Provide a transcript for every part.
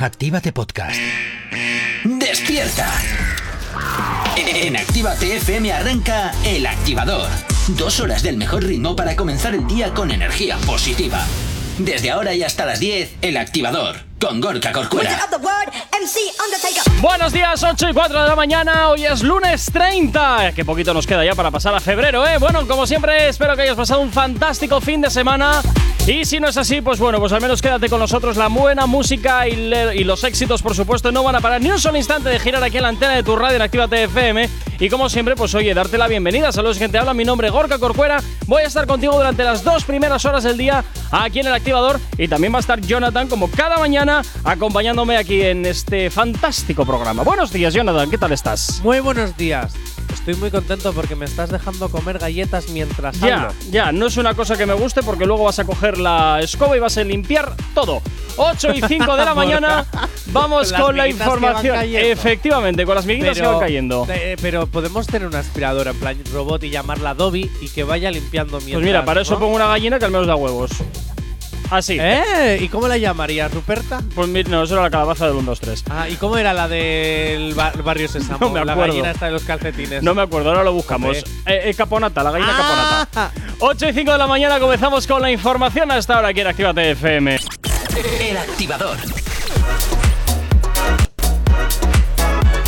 Actívate Podcast. ¡Despierta! En Actívate FM arranca El Activador. Dos horas del mejor ritmo para comenzar el día con energía positiva. Desde ahora y hasta las 10, El Activador, con Gorka Corcuera. Buenos días, 8 y 4 de la mañana. Hoy es lunes 30. Qué poquito nos queda ya para pasar a febrero, ¿eh? Bueno, como siempre, espero que hayas pasado un fantástico fin de semana. Y si no es así, pues bueno, pues al menos quédate con nosotros. La buena música y, los éxitos, por supuesto, no van a parar ni un solo instante de girar aquí en la antena de tu radio en Actívate FM. Y como siempre, pues oye, darte la bienvenida. Saludos, gente. Habla mi nombre, Gorka Corcuera. Voy a estar contigo durante las dos primeras horas del día aquí en el activador. Y también va a estar Jonathan, como cada mañana, acompañándome aquí en este fantástico programa. Buenos días, Jonathan. ¿Qué tal estás? Muy buenos días. Estoy muy contento porque me estás dejando comer galletas mientras Ya, hablo. ya, no es una cosa que me guste porque luego vas a coger la escoba y vas a limpiar todo. 8 y 5 de la mañana, vamos con la información. Efectivamente, con las miguitas que van cayendo. eh, pero podemos tener una aspiradora en plan robot y llamarla Dobby y que vaya limpiando mientras. Pues mira, para eso pongo una gallina que al menos da huevos. Así. ¿Eh? ¿Y cómo la llamarías, Ruperta? Pues no, eso era la calabaza del 1, 2, 3. Ah, ¿y cómo era la del ba- barrio Sésamo? No me La acuerdo. gallina esta de los calcetines. No me acuerdo, ahora lo buscamos. Eh, eh, caponata, la gallina Ah. caponata. 8 y 5 de la mañana comenzamos con la información hasta ahora aquí en Actívate FM. El Activador.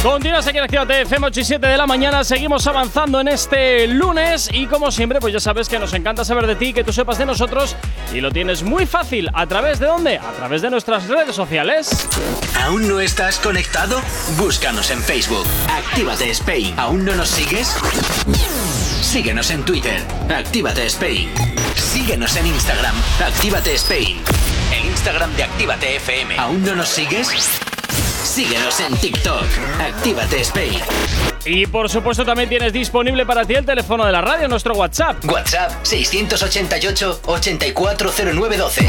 Continúas aquí en Actívate FM 8 y 7 de la mañana. Seguimos avanzando en este lunes. Y como siempre, pues ya sabes que nos encanta saber de ti, que tú sepas de nosotros. Y lo tienes muy fácil. ¿A través de dónde? A través de nuestras redes sociales. ¿Aún no estás conectado? Búscanos en Facebook. Actívate Spain. ¿Aún no nos sigues? Síguenos en Twitter. Actívate Spain. Síguenos en Instagram. Actívate Spain. El Instagram de Actívate FM. ¿Aún no nos sigues? Síguenos en TikTok. Actívate Spain. Y por supuesto, también tienes disponible para ti el teléfono de la radio, nuestro WhatsApp. WhatsApp 688 840912.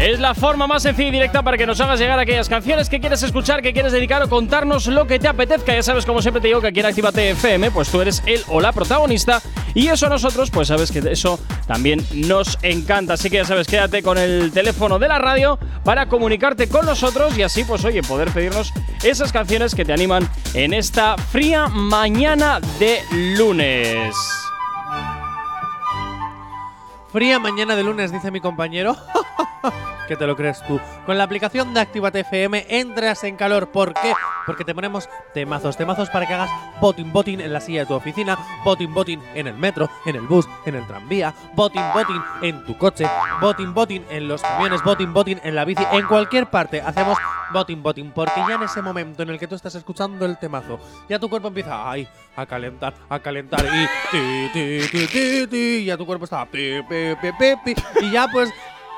Es la forma más sencilla y directa para que nos hagas llegar aquellas canciones que quieres escuchar, que quieres dedicar o contarnos lo que te apetezca. Ya sabes, como siempre te digo, que aquí en Actívate FM, pues tú eres el o la protagonista. Y eso a nosotros, pues sabes que eso también nos encanta. Así que ya sabes, quédate con el teléfono de la radio para comunicarte con nosotros y así, pues oye, poder pedirnos esas canciones que te animan en esta fría mañana de lunes. Fría mañana de lunes, dice mi compañero. ¿Qué te lo crees tú? Con la aplicación de Actívate FM entras en calor. ¿Por qué? Porque te ponemos temazos, temazos para que hagas botin botin en la silla de tu oficina, botin botin en el metro, en el bus, en el tranvía, botin botin en tu coche, botin botin en los camiones, botin botin en la bici, en cualquier parte hacemos botin botin. Porque ya en ese momento en el que tú estás escuchando el temazo, ya tu cuerpo empieza ay, a calentar, a calentar y ti, ti, ti, ti, ti, y ya tu cuerpo está pi, pi, pi, y ya pues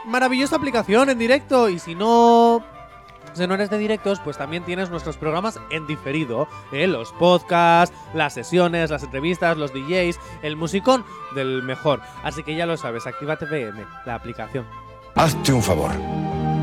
maravillosa aplicación en directo y si no si no eres de directos, pues también tienes nuestros programas en diferido, ¿eh? los podcasts, las sesiones, las entrevistas, los DJs, el musicón del mejor. Así que ya lo sabes, actívate VM, la aplicación. Hazte un favor.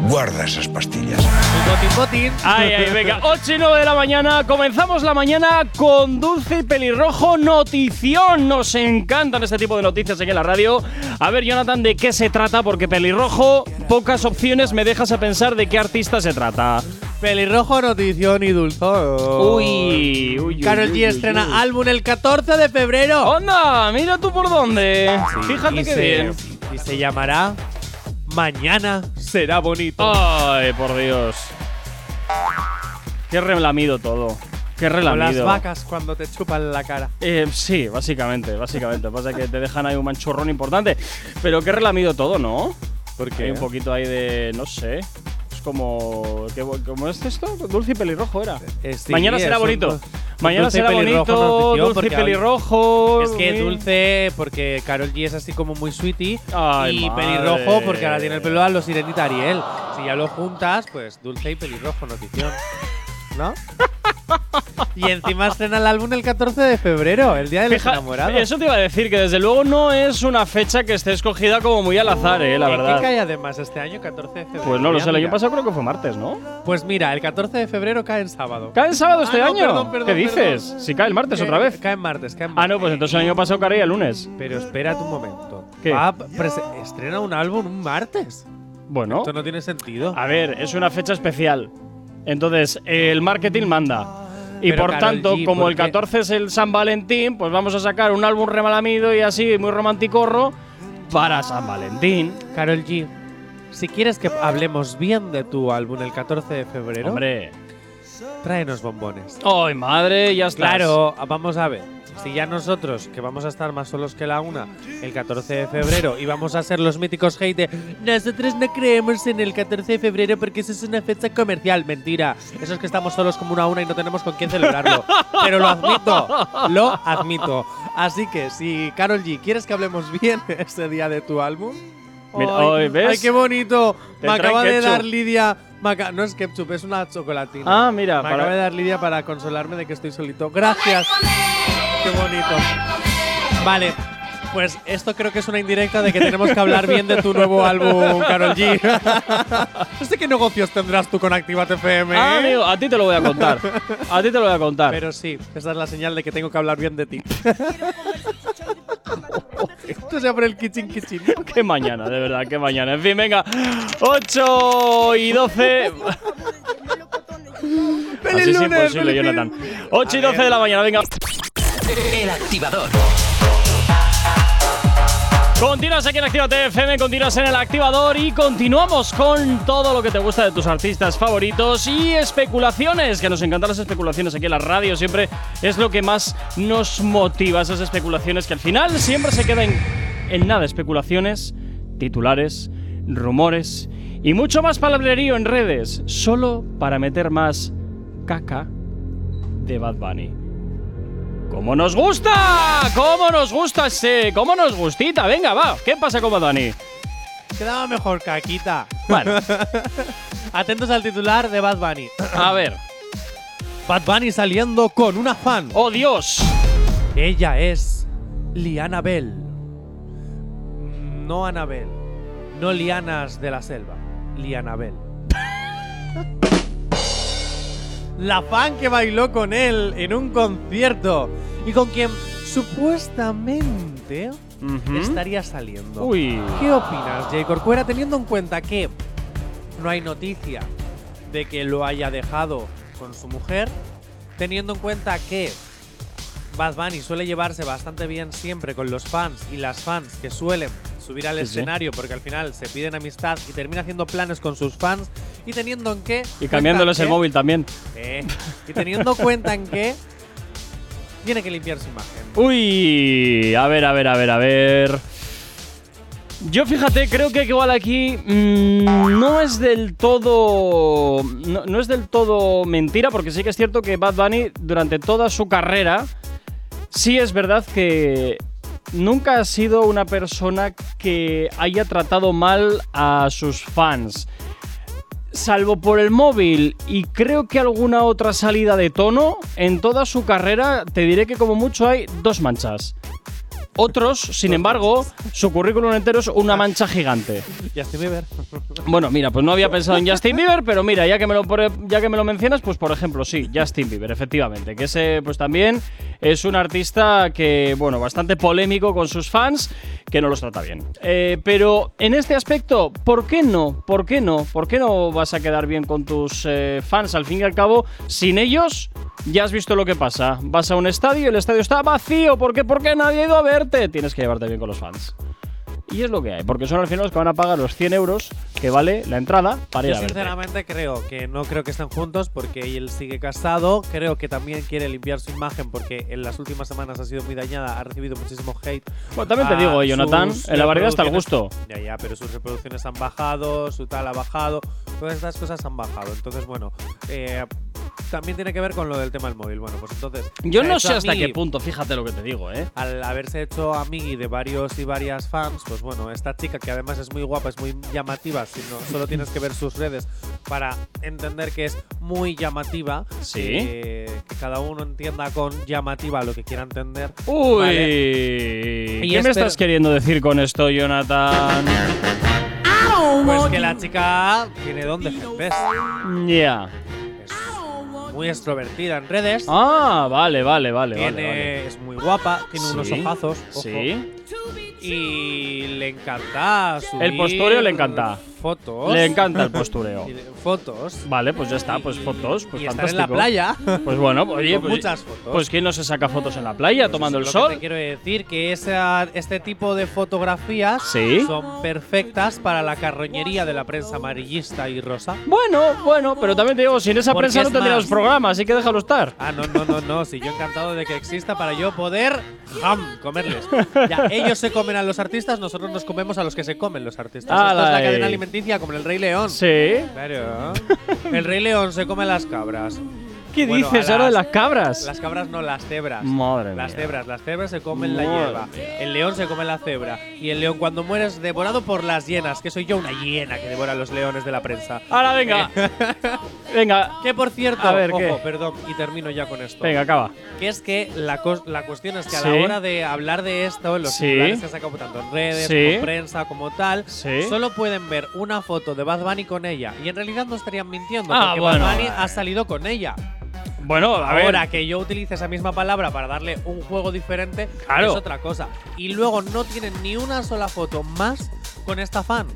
Guarda esas pastillas. El botin botin. Ay, ay, venga, 8 y 9 de la mañana. Comenzamos la mañana con Dulce y Pelirrojo Notición. Nos encantan este tipo de noticias aquí en la radio. A ver, Jonathan, ¿de qué se trata? Porque Pelirrojo, pocas opciones me dejas a pensar de qué artista se trata. Pelirrojo, notición y dulzón. Uy, uy, uy, Carol G uy, estrena uy. álbum el 14 de febrero. ¡Onda! Mira tú por dónde. Fíjate qué bien. Y se llamará Mañana será bonito. Ay, por Dios. Qué relamido todo. Qué Como relamido. las vacas cuando te chupan la cara. Eh, sí, básicamente, básicamente. Pasa que te dejan ahí un manchurrón importante. Pero qué relamido todo, ¿no? Porque hay un poquito ahí de. no sé. Es como. ¿qué- ¿Cómo es esto? Dulce y pelirrojo era. Eh, Mañana será un bonito. Mañana será pelirrojo bonito. Dulce y pelirrojo. Es que dulce porque Carol G es así como muy sweetie Ay, y madre. pelirrojo porque ahora tiene el pelo a los sirenita Ariel. Si ya lo juntas, pues dulce y pelirrojo notición. ¿No? y encima estrena el álbum el 14 de febrero, el día de los Fija- enamorados. Eso te iba a decir, que desde luego no es una fecha que esté escogida como muy al azar, eh, la ¿En verdad. ¿Qué cae además este año, 14 de febrero? Pues no lo sé, el año pasado creo que fue martes, ¿no? Pues mira, el 14 de febrero cae en sábado. ¿Cae el sábado este Ah, no, año? perdón, perdón, ¿Qué dices? perdón. Si cae el martes Cae- otra vez. Cae en martes, cae en Ah, martes. no, pues entonces el año pasado caería el lunes. Pero espérate un momento. ¿Qué? Va a prese- estrena un álbum un martes. Bueno, Esto no tiene sentido. a ver, es una fecha especial. Entonces, el marketing manda. Y Pero, por Karol tanto, G, como ¿por el qué? 14 es el San Valentín, pues vamos a sacar un álbum remalamido y así, muy romanticorro, para San Valentín. Carol G, si quieres que hablemos bien de tu álbum el 14 de febrero, Hombre. tráenos bombones. ¡Ay, madre! Ya está. Claro, vamos a ver. Si ya nosotros, que vamos a estar más solos que la una, el 14 de febrero, y vamos a ser los míticos hate de nosotros no creemos en el 14 de febrero porque eso es una fecha comercial. Mentira. Eso es que estamos solos como una una y no tenemos con quién celebrarlo. Pero lo admito, lo admito. Así que si, Carol G, ¿quieres que hablemos bien ese día de tu álbum? Mira, ay, ay, ¿ves? ay, qué bonito. Te Me acaba de ketchup. dar Lidia. no es ketchup, es una chocolatina. Ah, mira, Me para- acaba de dar Lidia para consolarme de que estoy solito. Gracias. Qué bonito. Vale. Pues esto creo que es una indirecta de que tenemos que hablar bien de tu nuevo álbum, Carol G. no sé qué negocios tendrás tú con Activate FM. Ah, ¿eh? amigo, a ti te lo voy a contar. A ti te lo voy a contar. Pero sí, esa es la señal de que tengo que hablar bien de ti. Esto se abre el kitchen kitchen. Qué mañana, de verdad, qué mañana. En fin, venga. 8 y 12. Así es imposible, Jonathan. 8 y 12 de la mañana, venga. El activador. Continúas aquí en Actívate FM, continúas en el activador y continuamos con todo lo que te gusta de tus artistas favoritos y especulaciones, que nos encantan las especulaciones aquí en la radio, siempre es lo que más nos motiva, esas especulaciones que al final siempre se quedan en nada, especulaciones, titulares, rumores y mucho más palabrerío en redes, solo para meter más caca de Bad Bunny. ¡Cómo nos gusta! ¿Cómo nos gusta ese? ¿Cómo nos gustita? Venga, va. ¿Qué pasa con Bad Bunny? Quedaba mejor, Caquita. Bueno, Atentos al titular de Bad Bunny. a ver. Bad Bunny saliendo con una fan. ¡Oh, Dios! Ella es Liana Bell. No Anabel. No Lianas de la Selva. Liana Bell. la fan que bailó con él en un concierto y con quien supuestamente estaría saliendo. Uy. ¿Qué opinas, Jay Corcuera, teniendo en cuenta que no hay noticia de que lo haya dejado con su mujer, teniendo en cuenta que Bad Bunny suele llevarse bastante bien siempre con los fans y las fans que suelen subir al Sí, sí. escenario porque al final se piden amistad y termina haciendo planes con sus fans y teniendo en que Y cambiándoles el móvil también. eh, y teniendo cuenta en que tiene que limpiar su imagen. Uy. A ver, a ver, a ver, a ver. Yo fíjate, creo que igual aquí mm, no es del todo. No, no es del todo mentira, porque sí que es cierto que Bad Bunny durante toda su carrera. Sí es verdad que nunca ha sido una persona que haya tratado mal a sus fans. Salvo por el móvil y creo que alguna otra salida de tono, en toda su carrera te diré que como mucho hay dos manchas. Otros, sin embargo, su currículum entero es una mancha gigante. Justin Bieber. Bueno, mira, pues no había pensado en Justin Bieber, pero mira, ya que me lo, pone- ya que me lo mencionas, pues por ejemplo, sí, Justin Bieber, efectivamente. Que ese, pues también es un artista que, bueno, bastante polémico con sus fans, que no los trata bien. Eh, pero en este aspecto, ¿por qué no? ¿Por qué no? ¿Por qué no vas a quedar bien con tus eh, fans? Al fin y al cabo, sin ellos, ya has visto lo que pasa. Vas a un estadio y el estadio está vacío. ¿Por qué? Porque nadie ha ido a verte. Tienes que llevarte bien con los fans. Y es lo que hay, porque son al final los que van a pagar los 100 euros que vale la entrada para ir Yo a verte. sinceramente creo que no creo que estén juntos porque él sigue casado. Creo que también quiere limpiar su imagen porque en las últimas semanas ha sido muy dañada, ha recibido muchísimo hate. Bueno, también te Ah, digo, eh, Jonathan, en la variedad está el gusto. Ya, ya, pero sus reproducciones han bajado, su tal ha bajado, todas estas cosas han bajado. Entonces, bueno, eh, también tiene que ver con lo del tema del móvil. Bueno, pues entonces. Yo no sé hasta amigui. qué punto, fíjate lo que te digo, ¿eh? Al haberse hecho amigui de varios y varias fans, pues bueno, esta chica que además es muy guapa, es muy llamativa, si no, solo tienes que ver sus redes para entender que es muy llamativa. Sí. eh, que cada uno entienda con llamativa lo que quiera entender. Uy, Vale. Y ¿qué me espero- estás queriendo decir con esto, Jonathan? Pues que la chica tiene don de. Ya. Es muy extrovertida en redes. Ah, vale, vale, vale, tiene, vale, vale. Es muy guapa, tiene unos ojazos. ojo, Sí. Y le encanta subir El postureo le encanta. Fotos. Le encanta el postureo. Fotos. Vale, pues ya está, pues fotos, pues y estar en la playa. Pues bueno, oye, con pues, muchas fotos. pues ¿quién no se saca fotos en la playa tomando el es lo sol? que te quiero decir que esa- este tipo de fotografías Sí. son perfectas para la carroñería de la prensa amarillista y rosa. Bueno, bueno, pero también te digo, sin esa Porque prensa no es tendríamos más. programa, así que déjalo estar. Ah, no, no, no, no. Si yo encantado de que exista para yo poder ¡jam! comerles. Ya, ellos se comen a los artistas, nosotros nos comemos a los que se comen los artistas. Esto es Ala, la eh. cadena alimenticia como en el Rey León. Sí. Claro. El Rey León se come las cabras. ¿Qué Bueno, dices ahora de las- cabras? Las cabras no, las cebras. Madre Las mía. cebras, las cebras se comen la Madre hierba. El león se come la cebra. Y el león cuando muere es devorado por las hienas, que soy yo una hiena que devora a los leones de la prensa. Ahora venga. venga, Que por cierto, A ver, ojo, ¿qué? perdón, y termino ya con esto. venga, acaba. Que es que la, la cuestión es que a Sí. la hora de hablar de esto, en los Sí. titulares que han sacado tanto en redes, Sí. como prensa, como tal, Sí. solo pueden ver una foto de Bad Bunny con ella. Y en realidad no estarían mintiendo, Ah, porque bueno. Bad Bunny ha salido con ella. Bueno, a ver. Ahora que yo utilice esa misma palabra para darle un juego diferente Claro. es otra cosa. Y luego no tienen ni una sola foto más con esta fan.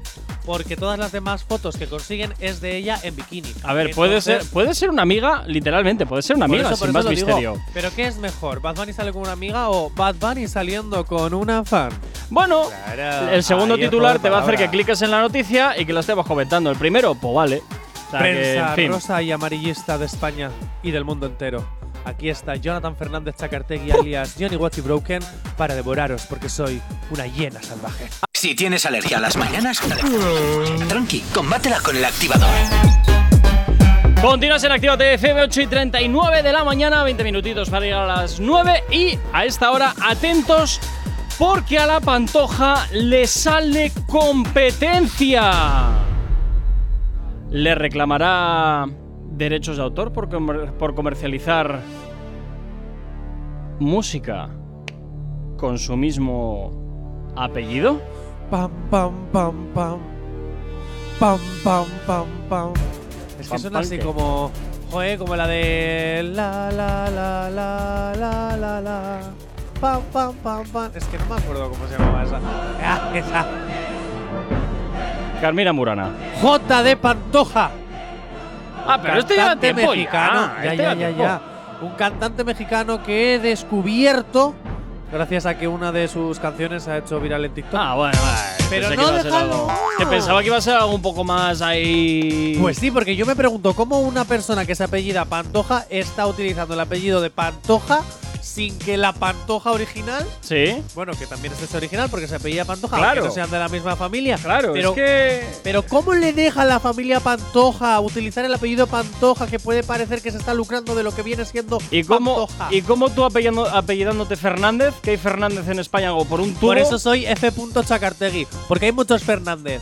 Porque todas las demás fotos que consiguen es de ella en bikini. A ver, puede ser, puede ser una amiga, literalmente, puede ser una amiga, eso- sin más lo digo. misterio. Pero ¿qué es mejor? ¿Bad Bunny sale con una amiga o Bad Bunny saliendo con una fan? Bueno, Claro, el segundo titular te va a hacer que cliques en la noticia y que lo estemos comentando. El primero, pues vale. Sea que, Prensa en fin. rosa y amarillista de España y del mundo entero. Aquí está Jonathan Fernández Chacartegui alias Johnny Watchy Broken para devoraros porque soy una hiena salvaje. Si tienes alergia a las mañanas, tranqui, combátela con el activador. Continúas en Actívate FM 8 y 39 de la mañana, 20 minutitos para llegar a las 9 y a esta hora atentos porque a la Pantoja le sale competencia. Le reclamará derechos de autor por, comer- por comercializar música con su mismo apellido. Pam, pam, pam, pam. Pam, pam, pam, pam. Es que Pam, suena pam, así ¿qué? como. Joder, como la de. La, la, la, la, la, la, la. Pam, pam, pam, pam. Es que no me acuerdo cómo se llamaba esa. Ah, esa. Carmina Murana. J de Pantoja. Ah, pero este lleva tiempo mexicano. ya. Ya, este ya, ya, tiempo. ya. Un cantante mexicano que he descubierto gracias a que una de sus canciones se ha hecho viral en TikTok. Ah, bueno, vale. Pero Pensé no, que iba a ser déjalo. algo- Que pensaba que iba a ser algo un poco más ahí. Pues sí, porque yo me pregunto cómo una persona que se apellida Pantoja está utilizando el apellido de Pantoja sin que la Pantoja original, Sí, bueno, que también es ese original porque se apellida Pantoja, Claro. aunque no sean de la misma familia. claro, pero, es que. pero ¿cómo le deja a la familia Pantoja utilizar el apellido Pantoja que puede parecer que se está lucrando de lo que viene siendo ¿Y cómo, Pantoja? ¿Y cómo tú apellidando- apellidándote Fernández? Que hay Fernández en España o por un tubo. Por eso soy F. Chacartegui, porque hay muchos Fernández.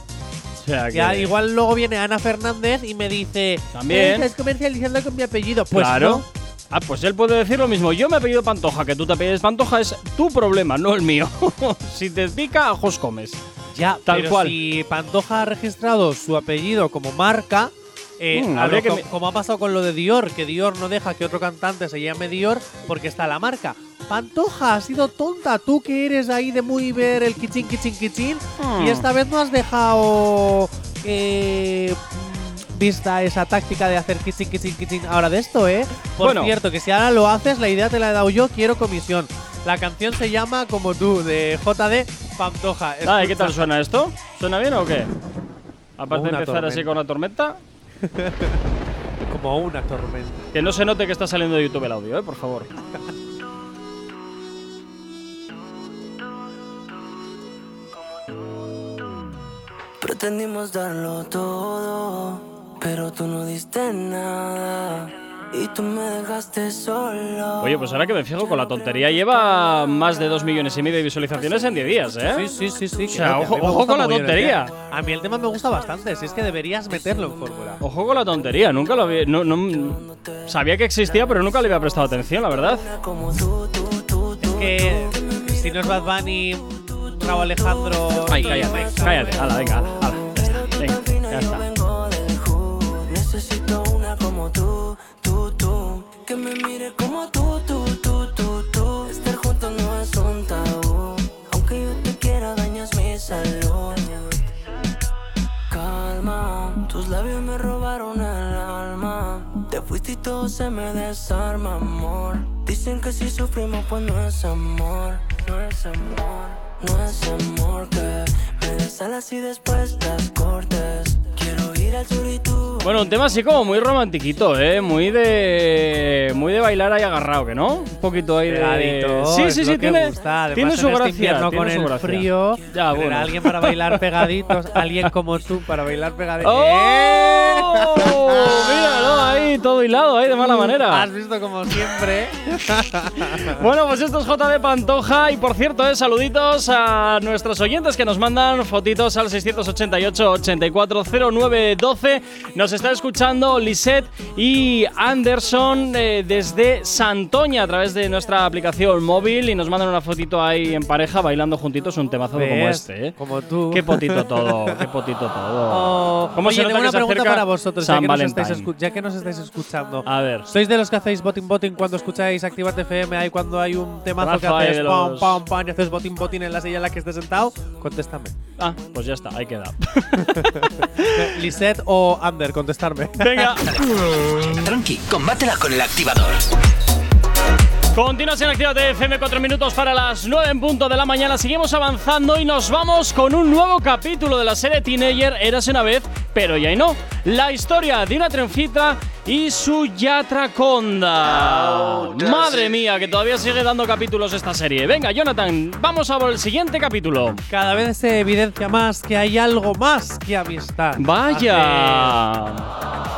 O sea, que- Ya, igual luego viene Ana Fernández y me dice, También. "Eh, estás comercializando con mi apellido. Pues claro. no. Ah, pues él puede decir lo mismo. Yo me he apellido Pantoja, que tú te apellides Pantoja es tu problema, no el mío. si te pica, ajos comes. Ya, Tal pero cual. si Pantoja ha registrado su apellido como marca, eh, Mm, habría lo que como ha pasado con lo de Dior, que Dior no deja que otro cantante se llame Dior porque está la marca. Pantoja, has sido tonta, tú que eres ahí de muy ver el kichín, kichín, kichín, y esta vez no has dejado eh, mm, vista esa táctica de hacer kichín, kichín, kichín ahora de esto, ¿eh? Por Bueno. cierto, que si ahora lo haces, la idea te la he dado yo, quiero comisión. La canción se llama Como tú, de JD Pantoja. Ay, ¿qué tal suena esto? ¿Suena bien o qué? Aparte de empezar así con una tormenta, Como una tormenta. que no se note que está saliendo de YouTube el audio, ¿eh? Por favor. Pretendimos darlo todo, pero tú no diste nada. Y tú me dejaste solo. Oye, pues ahora que me fijo, con la tontería lleva más de 2 millones y medio de visualizaciones en 10 días, ¿eh? Sí, sí, sí, sí. O sea, ojo- ojo con la el tontería. A mí el tema me gusta bastante, si es que deberías meterlo en fórmula. Ojo con la tontería, nunca lo había. No, no- sabía que existía, pero nunca le había prestado atención, la verdad. Tú. Que si no es Bad Bunny, Raúl Alejandro. Ay, cállate, cállate. Hala, venga, hala, Necesito una como tú, tú, tú. Que me mire como tú, tú, tú, tú, tú. Estar juntos no es un tabú. Aunque yo te quiera, dañas mi salud. Cada labios me robaron el alma. Te fuiste y todo se me desarma, amor. Dicen que si sufrimos, pues no es amor. No es amor, no es amor que me des alas y después las cortes. Quiero ir al sur y. Bueno, un tema así como muy romantiquito, ¿eh? Muy de. Muy de bailar ahí agarrado, ¿que no? Un poquito ahí de. Pegadito, Sí, sí, sí, tiene, gusta. Tiene su este gracia. tiene con el gracia. frío, Ya, bueno. alguien para bailar pegaditos, alguien como tú para bailar pegaditos. ¡Oh! Míralo ahí, todo hilado ahí de mala manera. Has visto como siempre. Bueno, pues esto es JD Pantoja y por cierto, eh, saluditos a nuestros oyentes que nos mandan fotitos al 688-840912. Nos está escuchando Lisette y Anderson eh, desde Santoña a través de nuestra aplicación móvil y nos mandan una fotito ahí en pareja bailando juntitos un temazo como este. ¿eh? Como tú. Qué potito todo, qué potito todo. Oh, ¿Cómo oye, se nota tengo que una se pregunta para vosotros, ya que, nos estáis ya que nos escuchando. A ver. ¿Sois de los que hacéis voting voting cuando escucháis Activate FM? Ahí cuando hay un temazo que Rafa, ahí haces pam, pam, pam y haces voting voting en la silla en la que estés sentado? Contéstame. Ah, pues ya está, ahí queda. Lisette o Ander, contestarme. Venga. Tranqui, combátela con el activador. Continuas en Actívate FM, 4 minutos para las 9 en punto de la mañana. Seguimos avanzando y nos vamos con un nuevo capítulo de la serie Teenager Érase una vez, pero ya y no. La historia de una trenfita y su Yatraconda. Madre mía, que todavía sigue dando capítulos esta serie. Venga, Jonathan, vamos a por el siguiente capítulo. Cada vez se evidencia más que hay algo más que amistad. Hace, Vaya.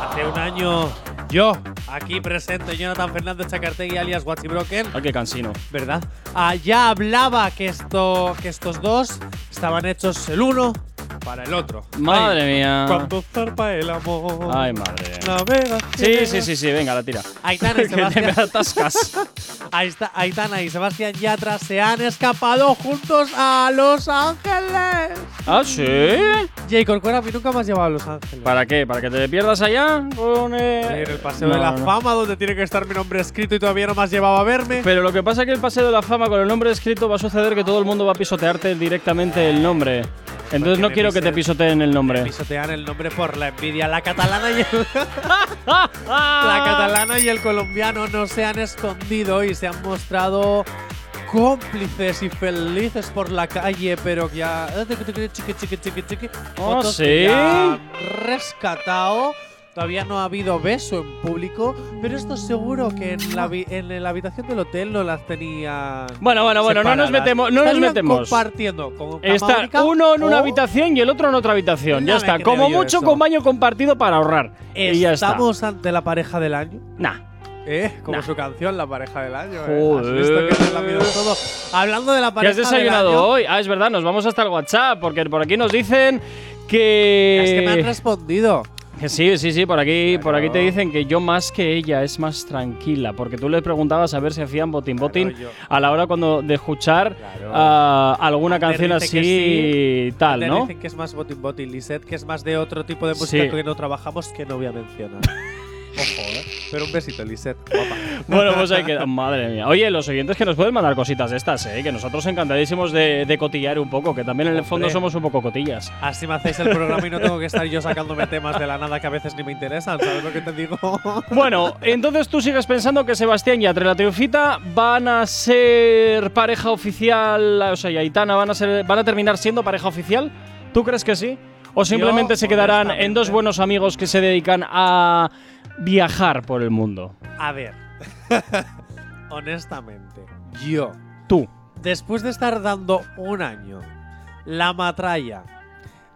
hace un año, yo, aquí presente, Jonathan Fernández Chacartegui alias Watchy Broken, Ay, qué cansino. ¿verdad? Ah, ya hablaba que, esto, que estos dos estaban hechos el uno para el otro. Madre Ay, mía. Cuando zarpa el amor. Ay, madre. Navega. Sí, sí, sí, sí, venga, la tira. Aitana y Sebastián. Ahí está, Aitana y Sebastián Yatra se han escapado juntos a Los Ángeles. ¿Ah, sí? Jay Corcuera, a mí nunca me has llevado a Los Ángeles. ¿Para qué? ¿Para que te pierdas allá? Con, eh, En el Paseo no, de la no. Fama, donde tiene que estar mi nombre escrito y todavía no me has llevado a verme. Pero lo que pasa es que el Paseo de la Fama con el nombre escrito va a suceder que todo el mundo va a pisotearte directamente el nombre. Entonces Porque no me quiero que te pisoteen el nombre. Pisotean el nombre por la envidia. La catalana y el, la catalana y el colombiano no se han escondido y se han mostrado cómplices y felices por la calle, pero ya Oh, fotos que ¿sí? ya han rescatado. Todavía no ha habido beso en público, pero esto seguro que en la, en la habitación del hotel no las tenían. Bueno, bueno, bueno, no nos separadas. metemos, no nos metemos. compartiendo Está uno en una habitación y el otro en otra habitación. Ya está. Como mucho eso. con baño compartido para ahorrar. Y ya está. Estamos ante la pareja del año. Nah. ¿Eh? Como Nah. su canción, La pareja del año. ¿eh? Joder. Has visto que todo. Hablando de la ¿Qué pareja has desayunado del año, hoy? Ah, es verdad, nos vamos hasta el WhatsApp, porque por aquí nos dicen que. Es que me han respondido. Sí, sí, sí, por aquí, por aquí te dicen que yo más que ella es más tranquila, porque tú le preguntabas a ver si hacían botín botín a la hora cuando de escuchar Claro. ah, alguna Ander canción así tal, Te ¿no? dicen que es más botín botín. Lisette, que es más de otro tipo de música Sí. que no trabajamos, que no voy a mencionar. Ojo, ¿eh? Pero un besito, Lisette. Guapa. Bueno, pues hay que. Madre mía. Oye, los oyentes que nos pueden mandar cositas de estas, ¿eh? Que nosotros encantadísimos de, de cotillar un poco, que también en el fondo somos un poco cotillas. Así me hacéis el programa y no tengo que estar yo sacándome temas de la nada que a veces ni me interesan. ¿Sabes lo que te digo? Bueno, entonces tú sigues pensando que Sebastián y Atre la Triunfita van a ser pareja oficial, o sea, y Aitana van a ser, van a terminar siendo pareja oficial. ¿Tú crees que sí? ¿O simplemente Yo, se quedarán en dos buenos amigos que se dedican a viajar por el mundo? A ver. Honestamente, yo, Tú. después de estar dando un año la matralla,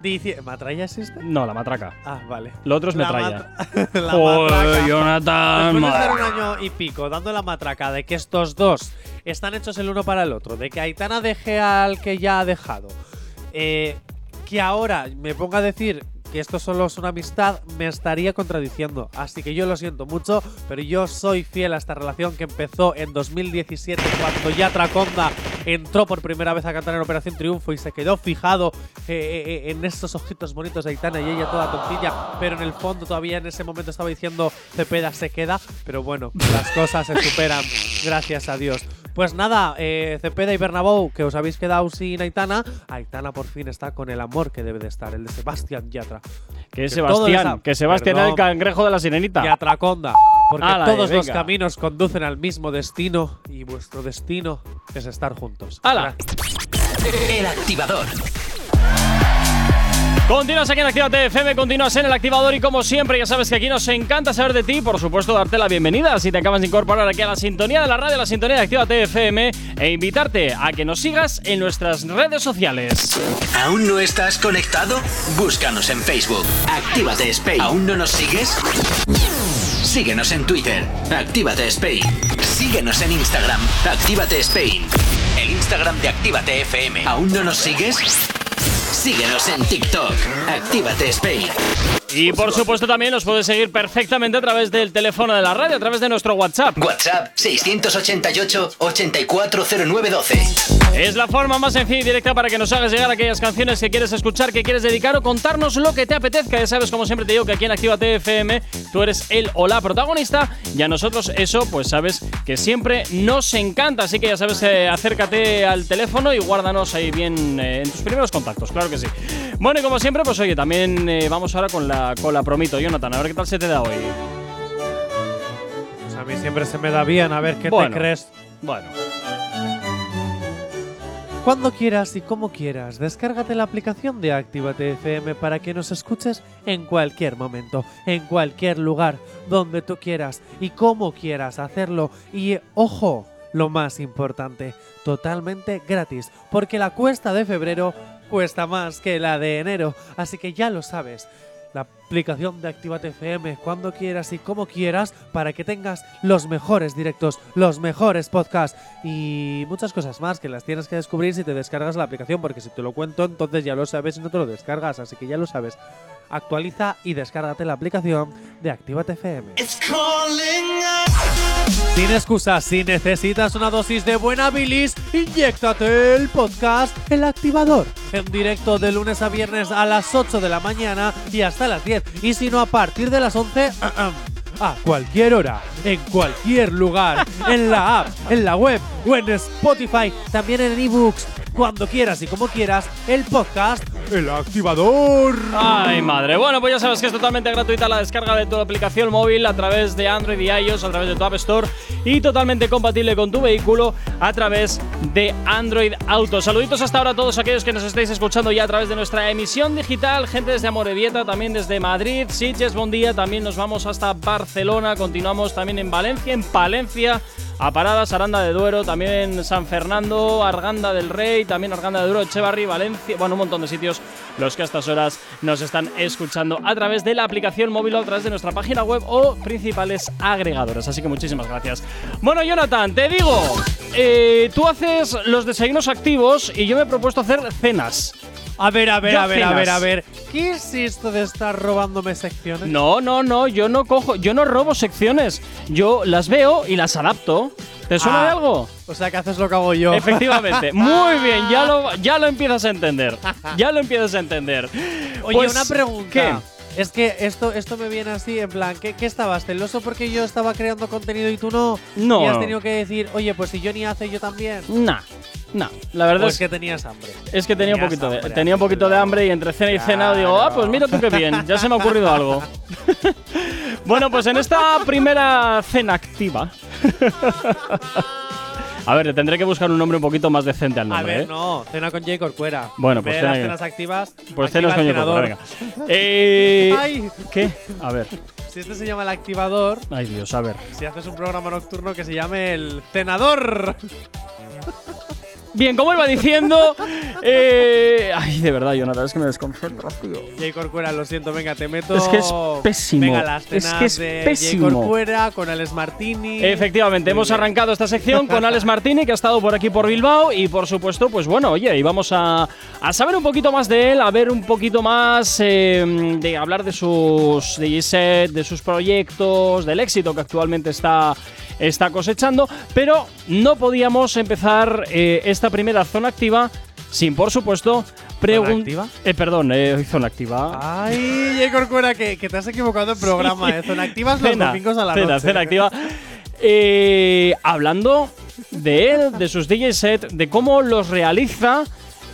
dice. ¿Matralla existe? No, la matraca. Ah, vale. Lo otro es La metralla. matra- la Joder, matraca. Jonathan. Después de estar un año y pico dando la matraca de que estos dos están hechos el uno para el otro, de que Aitana deje al que ya ha dejado, eh, que ahora me ponga a decir que esto solo es una amistad, me estaría contradiciendo. Así que yo lo siento mucho, pero yo soy fiel a esta relación que empezó en 2017 cuando ya Traconda entró por primera vez a cantar en Operación Triunfo y se quedó fijado eh, eh, eh, en estos ojitos bonitos de Aitana y ella toda tontilla, pero en el fondo todavía en ese momento estaba diciendo Cepeda se queda, pero bueno, las cosas se superan, gracias a Dios. Pues nada, eh, Cepeda y Bernabou, que os habéis quedado sin Aitana, Aitana por fin está con el amor que debe de estar, el de Sebastián Yatra. Que es Sebastián, esa- que Sebastián el cangrejo de la sirenita. Yatraconda. Porque Ala, todos eh, los caminos conducen al mismo destino y vuestro destino es estar juntos. ¡Hala! El activador. Continúas aquí en Actívate FM, continúas en el activador y como siempre ya sabes que aquí nos encanta saber de ti por supuesto darte la bienvenida si te acabas de incorporar aquí a la sintonía de la radio, la sintonía de Actívate FM e invitarte a que nos sigas en nuestras redes sociales. ¿Aún no estás conectado? Búscanos en Facebook. Actívate Spain. ¿Aún no nos sigues? Síguenos en Twitter. Actívate Spain. Síguenos en Instagram. Actívate Spain. El Instagram de Actívate FM. ¿Aún no nos sigues? Síguenos en TikTok. Actívate Spain. Y por supuesto también nos puedes seguir perfectamente a través del teléfono de la radio, a través de nuestro WhatsApp. WhatsApp 688 840912. Es la forma más sencilla y directa para que nos hagas llegar aquellas canciones que quieres escuchar, que quieres dedicar o contarnos lo que te apetezca. Ya sabes, como siempre te digo, que aquí en Actívate FM tú eres el o la protagonista y a nosotros eso, pues sabes que siempre nos encanta. Así que ya sabes, eh, acércate al teléfono y guárdanos ahí bien eh, en tus primeros contactos, claro que sí. Bueno, y como siempre, pues oye, también eh, vamos ahora con la, con la promito. Jonathan, a ver qué tal se te da hoy. Pues a mí siempre se me da bien, a ver qué Bueno. te crees. Bueno. Cuando quieras y como quieras, descárgate la aplicación de Actívate FM para que nos escuches en cualquier momento, en cualquier lugar, donde tú quieras y como quieras hacerlo. Y ojo, lo más importante, totalmente gratis, porque la cuesta de febrero cuesta más que la de enero, así que ya lo sabes. La aplicación de Actívate FM cuando quieras y como quieras para que tengas los mejores directos, los mejores podcasts y muchas cosas más que las tienes que descubrir si te descargas la aplicación, porque si te lo cuento entonces ya lo sabes y no te lo descargas, así que ya lo sabes. Actualiza y descárgate la aplicación de Actívate FM. Sin excusas, si necesitas una dosis de buena bilis, inyéctate el podcast El Activador. En directo de lunes a viernes a las 8 de la mañana y hasta las 10. Y si no, a partir de las 11, a cualquier hora, en cualquier lugar, en la app, en la web o en Spotify, también en ebooks, cuando quieras y como quieras, el podcast El Activador. Ay, madre. Bueno, pues ya sabes que es totalmente gratuita la descarga de tu aplicación móvil a través de Android y iOS, a través de tu App Store y totalmente compatible con tu vehículo a través de Android Auto. Saluditos hasta ahora a todos aquellos que nos estáis escuchando ya a través de nuestra emisión digital, gente desde Amorebieta, también desde Madrid, Sitges, buen día, también nos vamos hasta Barcelona, continuamos también en Valencia, en Palencia, a Paradas, Aranda de Duero, también San Fernando, Arganda del Rey, también Arganda de Duero, Echevarri, Valencia, bueno, un montón de sitios los que a estas horas nos están escuchando a través de la aplicación móvil o a través de nuestra página web o principales agregadores. Así que muchísimas gracias. Bueno, Jonathan, te digo, eh, tú haces los desayunos activos y yo me he propuesto hacer cenas. A ver, a ver, Yo a ver, a ver, a ver. ¿Qué es esto de estar robándome secciones? No, no, no, yo no cojo, yo no robo secciones. Yo las veo y las adapto. ¿Te suena Ah. de algo? O sea, que haces lo que hago yo. Efectivamente, muy bien, ya lo, ya lo empiezas a entender. Ya lo empiezas a entender. Oye, Pues, una pregunta. ¿Qué? Es que esto, esto me viene así, en plan, ¿qué, qué estabas? ¿Celoso porque yo estaba creando contenido y tú no? No. Y has tenido que decir, oye, pues si Johnny hace, yo también. Nah, nah. La verdad O es que tenías hambre. Es que tenía un poquito de, hambre, tenía un poquito de hambre y entre cena y cena digo, ah, pues mira tú qué bien, ya se me ha ocurrido algo. bueno, pues en esta primera cena activa. A ver, tendré que buscar un nombre un poquito más decente al A nombre, ver, ¿eh? no, cena con Jay Corcuera. Bueno, En pues de las cena- cenas activas. Pues cenas con Yoko, cenador. venga. Eh, Ay, ¿Qué? A ver. si este se llama el activador, Ay, Dios, a ver. si haces un programa nocturno que se llame el cenador. Bien, como iba diciendo, eh, ay, de verdad, Jonathan, es que me desconcentras, tío. Jay Corcuera, lo siento, venga, te meto. Es que es pésimo. Venga, las Es cenas que es de pésimo. Jay Corcuera con Alex Martini. Efectivamente, Muy hemos bien. arrancado esta sección con Alex Martini, que ha estado por aquí por Bilbao, y por supuesto, pues bueno, oye, y vamos a, a saber un poquito más de él, a ver un poquito más eh, de hablar de sus DJ set, de sus proyectos, del éxito que actualmente está, está cosechando, pero no podíamos empezar eh, esta primera zona activa sin, por supuesto, preguntar. activa? Eh, perdón, eh, zona activa. Ay, Jay Corcuera, que, que te has equivocado en programa, Sí. ¿eh? Zona activas los Cena, domingos a la cena, noche. cena activa. Eh, hablando de él, de sus DJ set, de cómo los realiza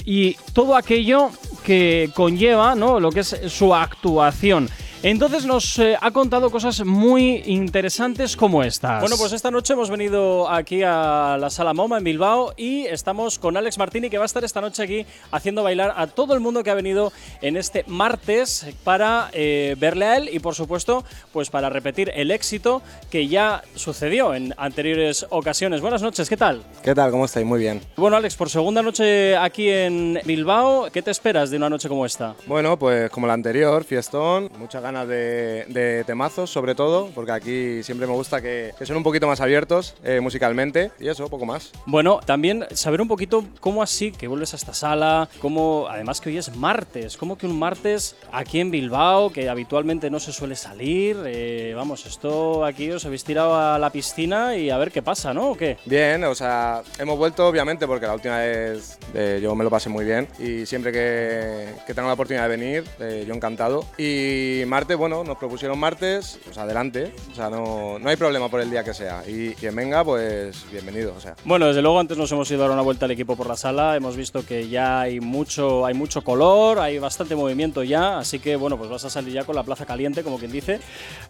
y todo aquello que conlleva, ¿no? Lo que es su actuación. Entonces nos eh, ha contado cosas muy interesantes como estas. Bueno, pues esta noche hemos venido aquí a la Sala MoMA en Bilbao y estamos con Alex Martini que va a estar esta noche aquí haciendo bailar a todo el mundo que ha venido en este martes para eh, verle a él y por supuesto pues para repetir el éxito que ya sucedió en anteriores ocasiones. Buenas noches, ¿qué tal? ¿Qué tal? ¿Cómo estáis? Muy bien. Bueno Alex, por segunda noche aquí en Bilbao, ¿qué te esperas de una noche como esta? Bueno, pues como la anterior, fiestón, muchas ganas de, de temazos sobre todo, porque aquí siempre me gusta que, que son un poquito más abiertos eh, musicalmente y eso, poco más. Bueno, también saber un poquito cómo así que vuelves a esta sala, cómo además que hoy es martes, cómo que un martes aquí en Bilbao, que habitualmente no se suele salir, eh, vamos, esto aquí os habéis tirado a la piscina y a ver qué pasa, ¿no? ¿O qué? Bien, o sea, hemos vuelto obviamente porque la última vez eh, yo me lo pasé muy bien y siempre que, que tengo la oportunidad de venir, yo encantado. Y martes, bueno, nos propusieron martes, pues adelante, o sea, no, no hay problema por el día que sea. Y quien venga, pues bienvenido, o sea. Bueno, desde luego antes nos hemos ido a dar una vuelta al equipo por la sala, hemos visto que ya hay mucho, hay mucho color, hay bastante movimiento ya, así que bueno, pues vas a salir ya con la plaza caliente, como quien dice.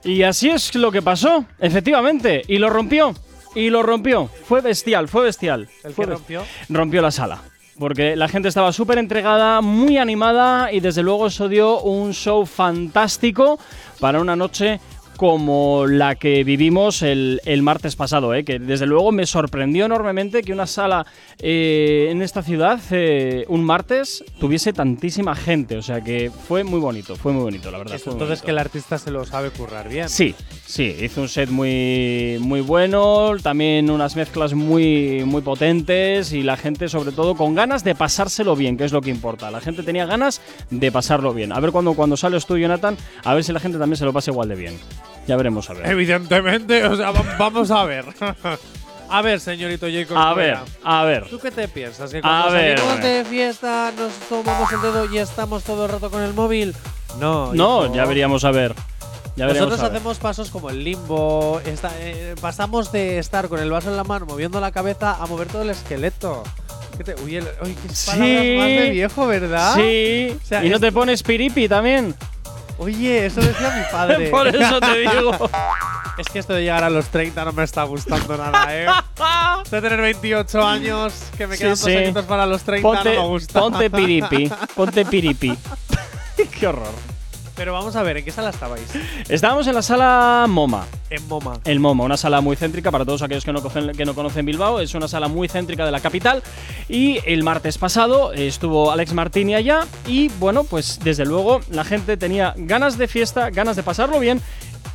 Y así es lo que pasó, efectivamente, y lo rompió. Y lo rompió. Fue bestial, fue bestial. ¿El Fue que rompió? Rompió la sala. Porque la gente estaba súper entregada, muy animada y desde luego eso dio un show fantástico para una noche como la que vivimos el, el martes pasado, ¿eh? que desde luego me sorprendió enormemente que una sala eh, en esta ciudad eh, un martes tuviese tantísima gente, o sea que fue muy bonito, fue muy bonito, la verdad. Es fue muy entonces que el artista se lo sabe currar bien. Sí, sí, hizo un set muy, muy bueno, también unas mezclas muy, muy potentes y la gente sobre todo con ganas de pasárselo bien, que es lo que importa. La gente tenía ganas de pasarlo bien. A ver cuando, cuando sales tú, Jonathan, a ver si la gente también se lo pasa igual de bien. Ya veremos, a ver. Evidentemente, o sea, va- vamos a ver. a ver, señorito Jacob. A ver, a ver. ¿Tú qué te piensas? ¿Que cuando salimos a ver. de fiesta nos tomamos el dedo y estamos todo el rato con el móvil? No. No, hijo. ya veríamos a ver. Ya Nosotros hacemos pasos como el limbo. esta- eh, pasamos de estar con el vaso en la mano moviendo la cabeza a mover todo el esqueleto. ¿Qué te, uy, el- uy, qué Sí. más de viejo, ¿verdad? Sí, O sea, y no te pones piripi también. Oye, eso decía mi padre. Por eso te digo. es que esto de llegar a los 30 no me está gustando nada, ¿eh? de tener 28 años, que me Sí, quedan sí. dos añitos para los 30, Ponte, no me gusta. ponte piripi, ponte piripi. Qué horror. Pero vamos a ver, ¿en qué sala estabais? Estábamos en la sala MoMA. En MoMA. El MoMA, una sala muy céntrica para todos aquellos que no, conocen, que no conocen Bilbao. Es una sala muy céntrica de la capital. Y el martes pasado estuvo Alex Martini allá. Y bueno, pues desde luego la gente tenía ganas de fiesta, ganas de pasarlo bien.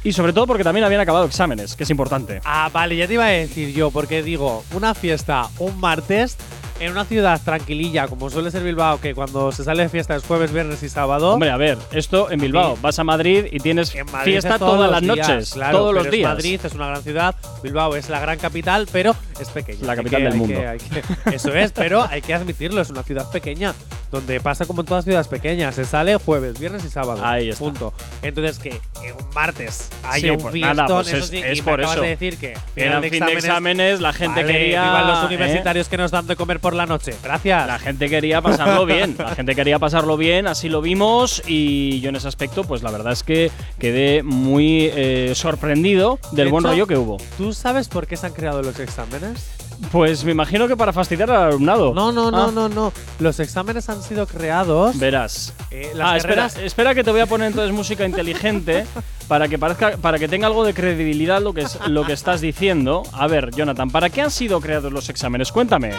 Y sobre todo porque también habían acabado exámenes, que es importante. Ah, vale, ya te iba a decir yo, porque digo, una fiesta un martes en una ciudad tranquililla, como suele ser Bilbao, que cuando se sale de fiesta es jueves, viernes y sábado. Hombre, a ver, esto en Bilbao. Vas a Madrid y tienes En Madrid fiesta todas las días, noches, claro, todos los días. Madrid es una gran ciudad, Bilbao es la gran capital, pero es pequeña. La Hay capital que- del hay mundo. que- hay que- eso es, pero hay que admitirlo, es una ciudad pequeña, donde pasa como en todas ciudades pequeñas, se sale jueves, viernes y sábado. Ahí está. Punto. Entonces que un martes haya Sí, un pues fiestón, nada, pues eso es- sí, es y por me acabas eso. de decir que Eran fin de exámenes, la gente Vale, quería. los ¿eh? universitarios que nos dan de comer por la noche. Gracias. La gente quería pasarlo bien, la gente quería pasarlo bien, así lo vimos y yo en ese aspecto, pues la verdad es que quedé muy eh, sorprendido del De buen hecho- rollo que hubo. ¿Tú sabes por qué se han creado los exámenes? Pues me imagino que para fastidiar al alumnado. No, no, no, Ah, no, no. Los exámenes han sido creados. Verás. eh, las Ah, espera, espera que te voy a poner entonces música inteligente para que parezca, para que tenga algo de credibilidad lo que es lo que estás diciendo. A ver, Jonathan, ¿para qué han sido creados los exámenes? Cuéntame.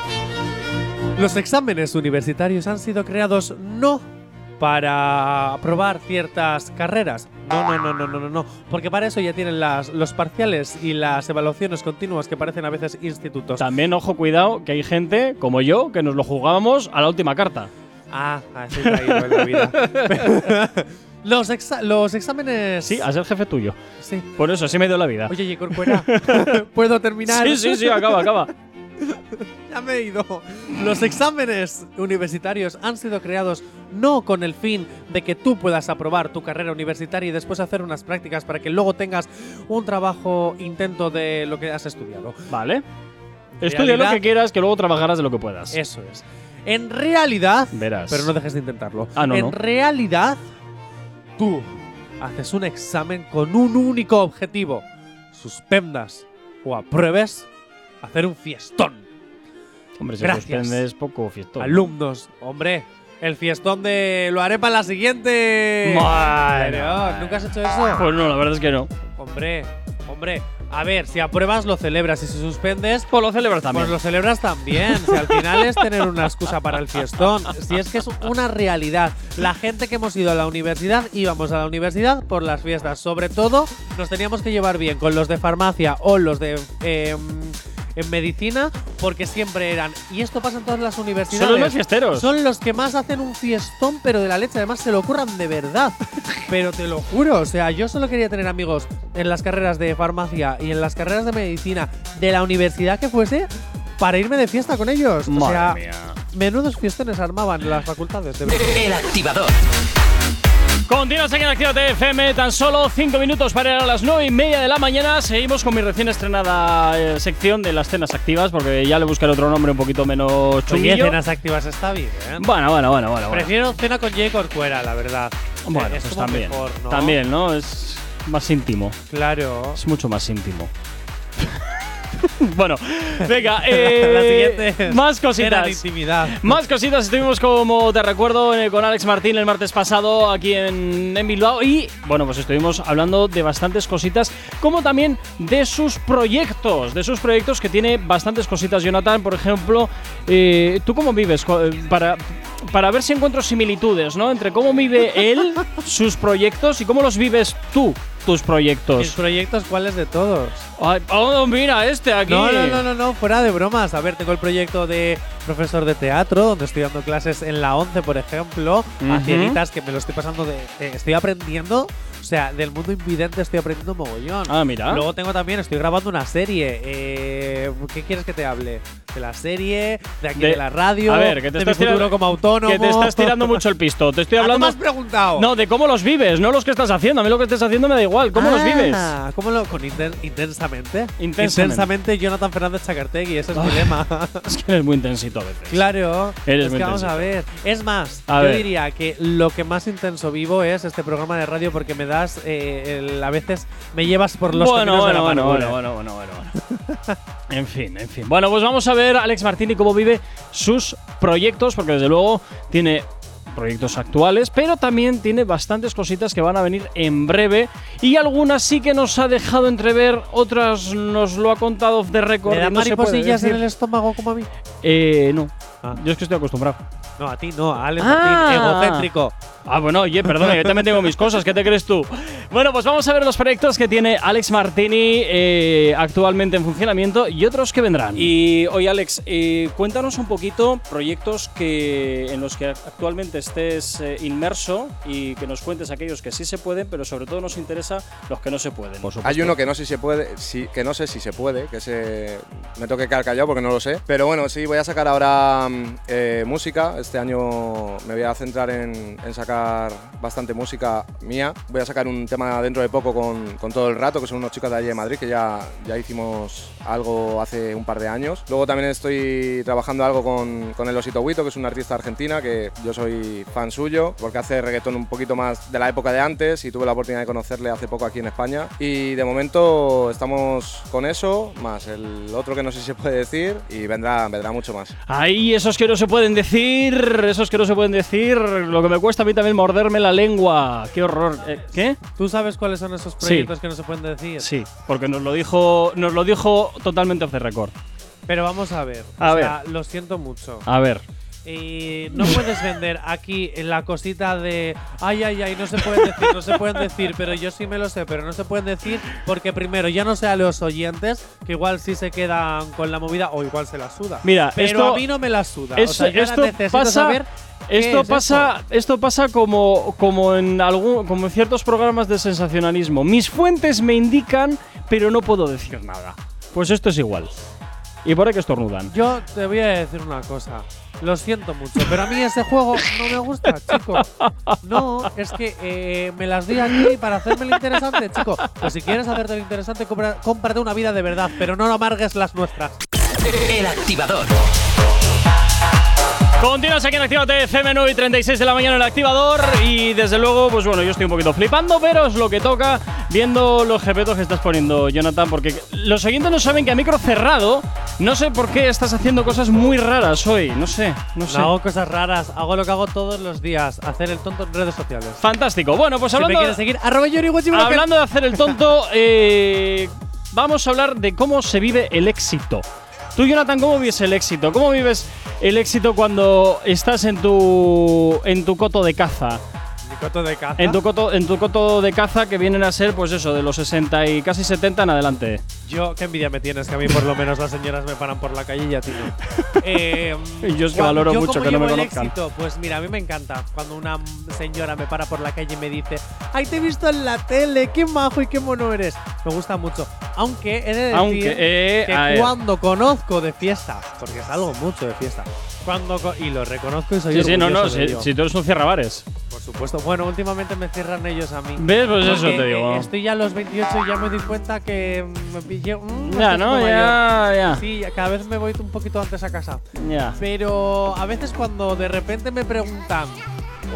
Los exámenes universitarios han sido creados no para aprobar ciertas carreras. No, no, no, no, no, no, no. Porque para eso ya tienen las, los parciales y las evaluaciones continuas que parecen a veces institutos. También, ojo, cuidado, que hay gente como yo que nos lo jugábamos a la última carta. Ah, así caído en la vida. los, exa- los exámenes. Sí, a ser jefe tuyo. Sí. Por eso, así me dio la vida. Oye, Corcuera, ¿puedo terminar? Sí, sí, sí, acaba, acaba. Ya me he ido. Los exámenes universitarios han sido creados no con el fin de que tú puedas aprobar tu carrera universitaria y después hacer unas prácticas para que luego tengas un trabajo intento de lo que has estudiado. Vale. Estudia lo que quieras, que luego trabajarás de lo que puedas. Eso es. En realidad, Verás. pero no dejes de intentarlo. Ah, no, en no. realidad, tú haces un examen con un único objetivo: suspendas o apruebes hacer un fiestón. Hombre, si Gracias. suspendes poco fiestón. Alumnos, hombre, el fiestón de lo haré para la siguiente. Madre. ¿Nunca has hecho eso? Pues no, la verdad es que no. Hombre, hombre. A ver, si apruebas lo celebras y si suspendes, Pues lo celebras también. Pues lo celebras también. Si al final es tener una excusa para el fiestón. Si es que es una realidad. La gente que hemos ido a la universidad íbamos a la universidad por las fiestas. Sobre todo nos teníamos que llevar bien con los de farmacia o los de eh, en medicina porque siempre eran. Y esto pasa en todas las universidades. Son los más fiesteros. Son los que más hacen un fiestón, pero de la leche. Además, se lo ocurran de verdad. pero te lo juro. O sea, yo solo quería tener amigos en las carreras de farmacia y en las carreras de medicina de la universidad que fuese para irme de fiesta con ellos. o sea, mía. menudos fiestones armaban las facultades. De. El activador. Continuas aquí en Actívate FM, tan solo 5 minutos para ir a las 9 y media de la mañana. Seguimos con mi recién estrenada eh, sección de las cenas activas, porque ya le buscaré otro nombre un poquito menos Oye, chunguillo. cenas activas está bien. ¿eh? Bueno, bueno, bueno, bueno. bueno. Prefiero cena con Jay Corcuera, la verdad. Bueno, Es pues también. mejor, ¿no? También, ¿no? Es más íntimo. Claro. Es mucho más íntimo. bueno, venga, eh, la siguiente es más cositas. intimidad. Más cositas, estuvimos como te recuerdo eh, con Alex Martín el martes pasado aquí en, en Bilbao y bueno, pues estuvimos hablando de bastantes cositas, como también de sus proyectos, de sus proyectos que tiene bastantes cositas. Jonathan, por ejemplo, eh, ¿tú cómo vives? Eh, Para, para ver si encuentro similitudes, ¿no? Entre cómo vive él, sus proyectos y cómo los vives tú, tus proyectos. proyectos, ¿cuáles de todos? Ay, oh, mira, este aquí. No, no, no, no, no, fuera de bromas. A ver, tengo el proyecto de profesor de teatro, donde estoy dando clases en la 11, por ejemplo, a Ujú. cieguitas, que me lo estoy pasando de. eh, estoy aprendiendo. O sea, del mundo invidente estoy aprendiendo mogollón. Ah, mira. Luego tengo también, estoy grabando una serie. Eh, ¿Qué quieres que te hable? De la serie, de aquí de, De- la radio, a ver, que te de mi estás tirando- como autónomo. Que te estás tirando mucho el pisto. Te estoy Ah, ¿tú hablando. me has preguntado? No, de cómo los vives, no los que estás haciendo. A mí lo que estés haciendo me da igual. ¿Cómo los vives? Ah, ¿Cómo lo.? Con inten- intensamente. Intensamente. Intensamente Jonathan Fernández Chacartegui, ese es mi lema. Es que eres muy a veces. Claro, Eres es muy que vamos a ver. Es más, A yo ver. diría que lo que más intenso vivo es este programa de radio porque me das, eh, el- a veces me llevas por los bueno, caminos de bueno, bueno, amargura. bueno, bueno, bueno, bueno. en fin, en fin. Bueno, pues vamos a ver Alex Martini cómo vive sus proyectos, porque desde luego tiene proyectos actuales, pero también tiene bastantes cositas que van a venir en breve y algunas sí que nos ha dejado entrever, otras nos lo ha contado de récord. ¿Me da y no se puede mariposillas en el estómago como a mí? Eh, no. Ah. Yo es que estoy acostumbrado. No, a ti no, a Alex Ah. Martín, egocéntrico. Ah, bueno, oye, perdona, yo también tengo mis cosas, ¿qué te crees tú? Bueno, pues vamos a ver los proyectos que tiene Alex Martini eh, actualmente en funcionamiento y otros que vendrán. Y oye, Alex, eh, cuéntanos un poquito proyectos que en los que actualmente estés eh, inmerso y que nos cuentes aquellos que sí se pueden, pero sobre todo nos interesa los que no se pueden. Hay uno que no sé si se puede, sí, que no sé si se puede, que se me tengo que quedar callado porque no lo sé. Pero bueno, sí, voy a sacar ahora mm, eh, música. Este año me voy a centrar en, en sacar bastante música mía. Voy a sacar un tema dentro de poco con, con todo el rato, que son unos chicos de allí de Madrid, que ya, ya hicimos algo hace un par de años. Luego también estoy trabajando algo con, con el Osito Huito, que es un artista argentina, que yo soy fan suyo, porque hace reggaetón un poquito más de la época de antes y tuve la oportunidad de conocerle hace poco aquí en España. Y de momento estamos con eso, más el otro que no sé si se puede decir, y vendrá, vendrá mucho más. Ahí, esos que no se pueden decir, esos que no se pueden decir, lo que me cuesta a mí también morderme la lengua. Qué horror. Eh, ¿Qué? ¿Tú sabes cuáles son esos Sí. proyectos que no se pueden decir? Sí, porque nos lo dijo, nos lo dijo totalmente off the record. Pero vamos a ver. A o ver. sea, lo siento mucho. A ver. Y no puedes vender aquí la cosita de ay, ay, ay, no se pueden decir, no se pueden decir, pero yo sí me lo sé, pero no se pueden decir porque primero ya no sé a los oyentes que igual sí se quedan con la movida o igual se la suda. Mira, pero esto- a mí no me la suda. o Eso- sea, yo esto necesito pasa, saber esto es pasa, esto pasa como, como en algún, como en ciertos programas de sensacionalismo. Mis fuentes me indican, pero no puedo decir nada. Pues esto es igual. Y por ahí que estornudan. Yo te voy a decir una cosa. Lo siento mucho, pero a mí ese juego no me gusta, chico. No, es que eh, me las di aquí para hacerme lo interesante, chico. Pues si quieres hacerte lo interesante, compra- cómprate una vida de verdad, pero no amargues las nuestras. El activador. Continuas aquí en Actívate FM 9 y 36 de la mañana en el activador. Y desde luego, pues bueno, yo estoy un poquito flipando, pero es lo que toca viendo los jepetos que estás poniendo, Jonathan. Porque los siguientes no saben que a micro cerrado, no sé por qué estás haciendo cosas muy raras hoy. No sé, no sé. No hago cosas raras, hago lo que hago todos los días, hacer el tonto en redes sociales. Fantástico. Bueno, pues Si me hablando, quieres seguir, arroba hablando de hacer el tonto, eh, vamos a hablar de cómo se vive el éxito. Tú, Jonathan, ¿cómo vives el éxito? ¿Cómo vives el éxito cuando estás en tu, en tu coto de caza? Coto de caza. En tu, coto, en tu coto de caza que vienen a ser, pues eso, de los 60 y casi 70 en adelante. Yo, qué envidia me tienes, que a mí por lo menos las señoras me paran por la calle y a ti no. Eh, Y yo es que valoro yo mucho que no me conozcan. éxito, Pues mira, a mí me encanta cuando una señora me para por la calle y me dice ¡Ay, te he visto en la tele! ¡Qué majo y qué mono eres! Me gusta mucho. Aunque he de decir Aunque, eh, que cuando conozco de fiesta, porque salgo mucho de fiesta, cuando y lo reconozco y soy Sí, sí, no, no, si, si tú eres un cierrabares. Por supuesto. Bueno, últimamente me cierran ellos a mí. ¿Ves? Pues eso Porque, te digo. eh, Estoy ya a los 28 y ya me di cuenta que me pillé. mm, Ya, ¿no? Ya, ya. Sí, cada vez me voy un poquito antes a casa. Ya. Pero a veces cuando de repente me preguntan,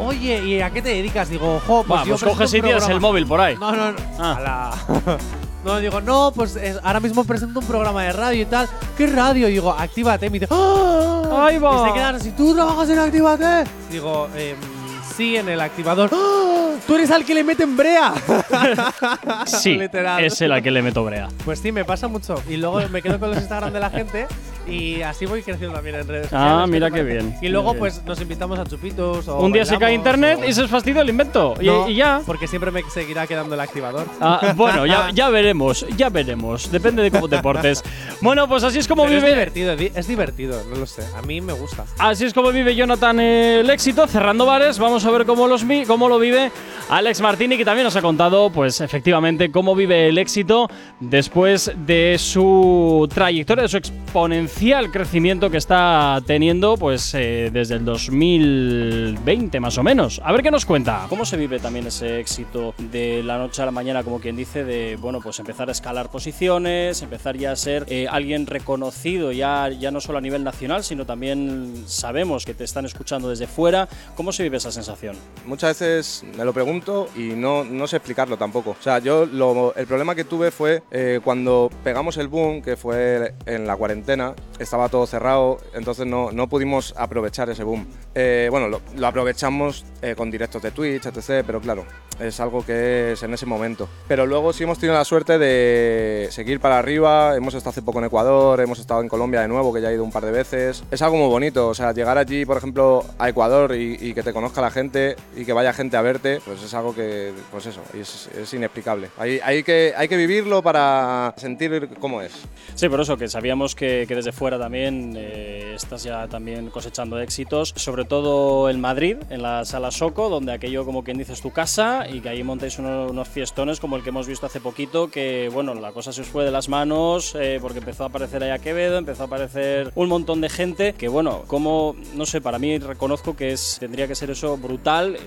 oye, ¿y a qué te dedicas? Digo, jo, pues Va, yo pues coges y tiras el programa". móvil por ahí. No, no, no. Ah. No, digo, no, pues es- ahora mismo presento un programa de radio y tal. ¿Qué radio? Y digo, actívate. Me dice, ¡Ah! Ahí va. Y se quedan así, ¿tú trabajas en Actívate? Digo, em, sí, en el activador. ¡Ah! ¡Tú eres al que le meten brea! Sí, Literal. es el al que le meto brea. Pues sí, me pasa mucho. Y luego me quedo con los Instagram de la gente y así voy creciendo también en redes Ah, sociales. ¿qué mira qué bien, Y luego, pues nos invitamos a chupitos. O Un día se cae internet o- y se fastidia el invento. Y- No, y ya. Porque siempre me seguirá quedando el activador. Ah, bueno, ya, ya veremos, ya veremos. Depende de cómo te portes. Bueno, pues así es como Pero vive. divertido, es di- es divertido, no lo sé. A mí me gusta. Así es como vive Jonathan el éxito, cerrando bares. Vamos a ver cómo, los cómo lo vive Alex Martini, que también nos ha contado, pues efectivamente, cómo vive el éxito después de su trayectoria, de su exponencial crecimiento que está teniendo, pues eh, desde el 2020 más o menos. A ver qué nos cuenta. ¿Cómo se vive también ese éxito de la noche a la mañana, como quien dice, de, bueno, pues empezar a escalar posiciones, empezar ya a ser eh, alguien reconocido, ya, ya no solo a nivel nacional, sino también sabemos que te están escuchando desde fuera. ¿Cómo se vive esa sensación? Muchas veces me lo pregunto y no, no sé explicarlo tampoco. O sea, yo lo- el problema que tuve fue eh, cuando pegamos el boom, que fue en la cuarentena, estaba todo cerrado, entonces no, no pudimos aprovechar ese boom. Eh, bueno, lo, lo aprovechamos eh, con directos de Twitch, etc., pero claro, es algo que es en ese momento. Pero luego sí hemos tenido la suerte de seguir para arriba, hemos estado hace poco en Ecuador, hemos estado en Colombia de nuevo, que ya he ido un par de veces. Es algo muy bonito, o sea, llegar allí, por ejemplo, a Ecuador y, y que te conozca la gente y que vaya gente a verte, pues es algo que, pues eso, es, es inexplicable. Hay, hay, que, hay que vivirlo para sentir cómo es. Sí, por eso que sabíamos que, que desde fuera también eh, estás ya también cosechando éxitos, sobre todo en Madrid, en la sala Soco, donde aquello como quien dice es tu casa y que ahí montáis uno- unos fiestones como el que hemos visto hace poquito, que bueno, la cosa se os fue de las manos eh, porque empezó a aparecer allá Quevedo, empezó a aparecer un montón de gente, que bueno, como, no sé, para mí reconozco que es, tendría que ser eso brutal,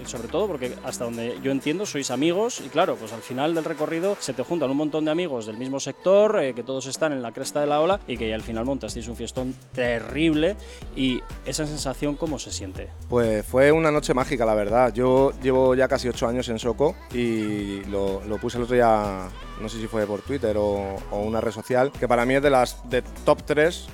sobre todo porque hasta donde yo entiendo sois amigos y claro, pues al final del recorrido se te juntan un montón de amigos del mismo sector, eh, que todos están en la cresta de la ola y que al final montasteis un fiestón terrible y esa sensación cómo se siente. Pues fue una noche mágica, la verdad. Yo llevo ya casi ocho años en Soco y lo, puse el otro día, no sé si fue por Twitter o, una red social, que para mí es de las de top 3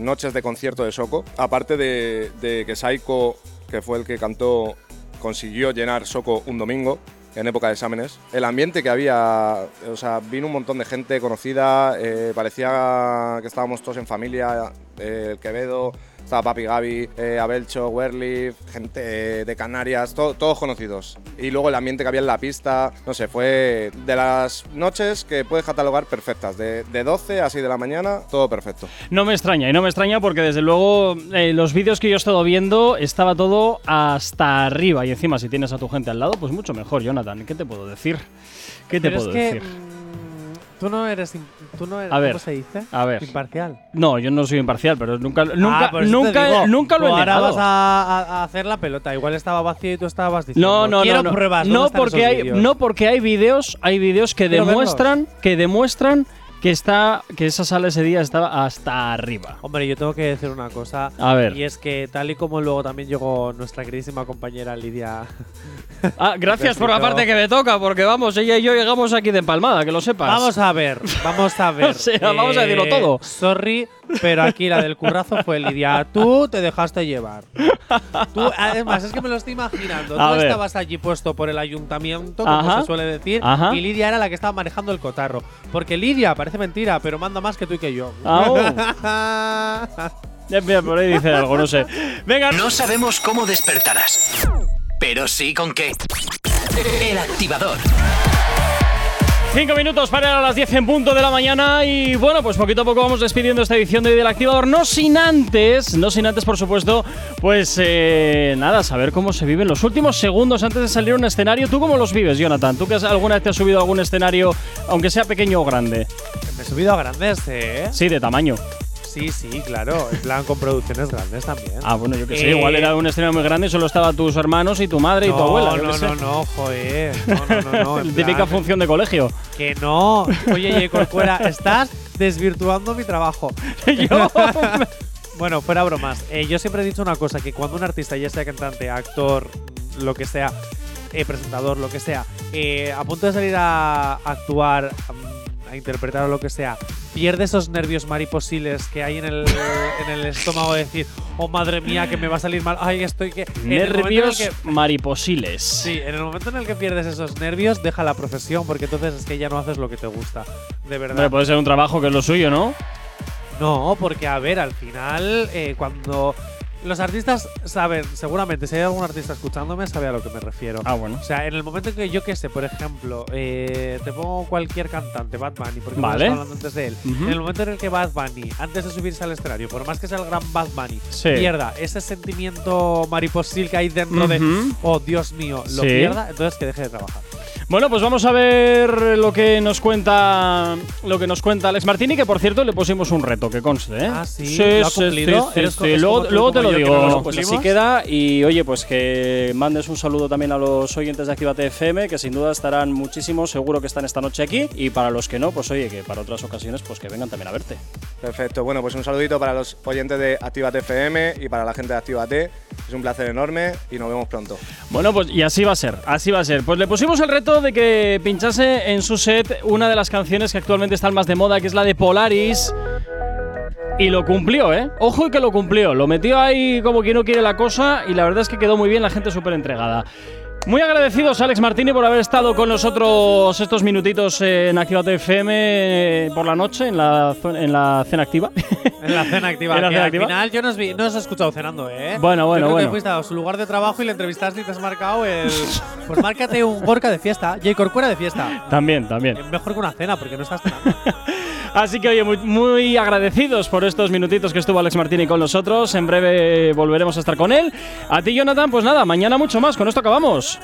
noches de concierto de Soco. Aparte de, de que Saiko, que fue el que cantó, consiguió llenar Soco un domingo en época de exámenes. El ambiente que había, o sea, vino un montón de gente conocida, eh, parecía que estábamos todos en familia, eh, el Quevedo, estaba Papi Gaby, eh, Abelcho, Werlif, gente eh, de Canarias, to- todos conocidos. Y luego el ambiente que había en la pista, no sé, fue de las noches que puedes catalogar perfectas, de, de 12 a 6 de la mañana, todo perfecto. No me extraña, y no me extraña porque desde luego eh, los vídeos que yo he estado viendo estaba todo hasta arriba y encima si tienes a tu gente al lado, pues mucho mejor, Jonathan. ¿Qué te puedo decir? ¿Qué te Pero puedo es que, decir? Tú no eres. Tú no eres A ver, ¿Cómo se dice? a ver. Imparcial. No, yo no soy imparcial, pero nunca, nunca, Ah, nunca, digo, nunca lo he ahora negado. vas a, a- hacer la pelota. Igual estaba vacío y tú estabas diciendo. No, no, Quiero no, no. pruebas. ¿dónde No porque hay, vídeos? no porque hay vídeos, hay vídeos que Quiero demuestran, que demuestran que está que esa sala ese día estaba hasta arriba. Hombre, yo tengo que decir una cosa. A ver. Y es que tal y como luego también llegó nuestra queridísima compañera Lidia. Ah, gracias por la parte que me toca, porque vamos, ella y yo llegamos aquí de empalmada, que lo sepas. Vamos a ver, vamos a ver. O sea, vamos a decirlo todo. Sorry, pero aquí la del currazo fue Lidia. Tú te dejaste llevar. Tú, además, es que me lo estoy imaginando. A Tú ver. estabas allí puesto por el ayuntamiento, como Ajá. se suele decir, Ajá. y Lidia era la que estaba manejando el cotarro. Porque Lidia, parece mentira, pero manda más que tú y que yo. Au. Ya, mira, por ahí dice algo, no sé. Venga, No sabemos cómo despertarás, pero sí con qué. El activador. Cinco minutos para las 10 en punto de la mañana y bueno, pues poquito a poco vamos despidiendo esta edición de del Activador. No sin antes, no sin antes, por supuesto, pues eh, nada, saber cómo se viven los últimos segundos antes de salir a un escenario. ¿Tú cómo los vives, Jonathan? ¿Tú que has- alguna vez te has subido a algún escenario, aunque sea pequeño o grande? me he subido a grandes, ¿eh? Sí, de tamaño. Sí, sí, claro. En plan, con producciones grandes también. Ah, bueno, yo que sé, Eh, igual era un escenario muy grande y solo estaban tus hermanos y tu madre y tu no, abuela. no, sé. no, no, joder. No, no, no, no. en Típica plan, función de colegio. Que no. Oye, J. Corcuera, estás desvirtuando mi trabajo. Yo- Bueno, fuera bromas. Eh, yo siempre he dicho una cosa, que cuando un artista, ya sea cantante, actor, lo que sea, eh, presentador, lo que sea, eh, a punto de salir a actuar, a interpretar o lo que sea, pierde esos nervios mariposiles que hay en el, en el estómago de decir, oh madre mía, que me va a salir mal, ay, estoy que... Nervios que- mariposiles. Sí, en el momento en el que pierdes esos nervios, deja la profesión, porque entonces es que ya no haces lo que te gusta. De verdad. Hombre, puede ser un trabajo que es lo suyo, ¿no? No, porque a ver, al final, eh, cuando los artistas saben, seguramente, si hay algún artista escuchándome, sabe a lo que me refiero. Ah, bueno. O sea, en el momento en que yo qué sé, por ejemplo, eh, te pongo cualquier cantante, Bad Bunny, porque Vale. estado hablando antes de él. En el momento en el que Bad Bunny, antes de subirse al escenario, por más que sea el gran Bad Bunny, Sí. pierda ese sentimiento mariposil que hay dentro de, oh Dios mío, lo Sí. pierda, entonces que deje de trabajar. Bueno, pues vamos a ver lo que nos cuenta lo que nos cuenta Alex Martini, que por cierto le pusimos un reto, que conste, ¿eh? Ah, ¿sí? ¿Lo ha cumplido? sí, ¿Eres sí, co- es Luego, te lo digo. no lo pues así queda. Y oye, pues que mandes un saludo también a los oyentes de Activate FM, que sin duda estarán muchísimos, seguro que están esta noche aquí. Y para los que no, pues oye, que para otras ocasiones, pues que vengan también a verte. Perfecto, bueno, pues un saludito para los oyentes de Actívate FM y para la gente de Actívate. Es un placer enorme y nos vemos pronto. Bueno, pues y así va a ser, así va a ser. Pues le pusimos el reto de que pinchase en su set una de las canciones que actualmente están más de moda, que es la de Polaris. Y lo cumplió, ¿eh? Ojo que lo cumplió. Lo metió ahí como quien no quiere la cosa y la verdad es que quedó muy bien, la gente súper entregada. Muy agradecidos, Alex Martini, por haber estado con nosotros estos minutitos en Activate FM eh, por la noche, en la, en la cena activa. En la cena activa. La cena al activa. final yo no os, vi- no os he escuchado cenando, ¿eh? Bueno, bueno, yo creo bueno. que fuiste a su lugar de trabajo y le entrevistaste y te has marcado el. Pues márcate un Gorka de fiesta. J. Corcuera de fiesta. también, también. Es mejor que una cena porque no estás cenando. Así que, oye, muy, agradecidos por estos minutitos que estuvo Alex Martini con nosotros. En breve volveremos a estar con él. A ti, Jonathan, pues nada, mañana mucho más. Con esto acabamos.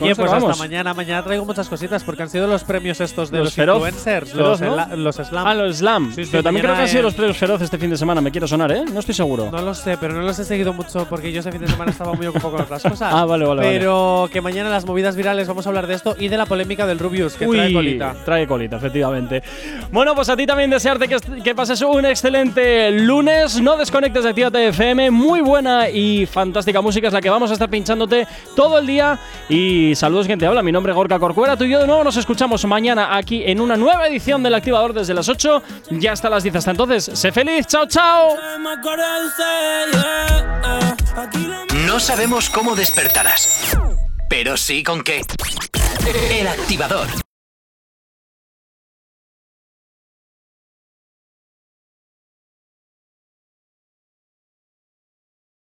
Oye, pues acabamos. hasta mañana. Mañana traigo muchas cositas porque han sido los premios estos de Los los, feroz. influencers, Feroz, los, ¿no? los slam. Ah, los Slam. Sí, sí, Pero también creo que han sido los premios feroz este fin de semana. Me quiero sonar, ¿eh? No estoy seguro. No lo sé, pero no los he seguido mucho porque yo ese fin de semana estaba muy ocupado con otras cosas. Ah, vale, vale, vale. Pero que mañana en las movidas virales vamos a hablar de esto y de la polémica del Rubius, que trae colita. Trae colita, efectivamente. Bueno, pues a ti también desearte que, que pases un excelente lunes. No desconectes de Actívate FM. Muy buena y fantástica música es la que vamos a estar pinchándote todo el día. Y saludos, quien te habla. Mi nombre es Gorka Corcuera. Tú y yo de nuevo nos escuchamos mañana aquí en una nueva edición del Activador desde las 8 ya hasta las 10. Hasta entonces, sé feliz. Chao, chao. No sabemos cómo despertarás, pero sí con qué. El activador.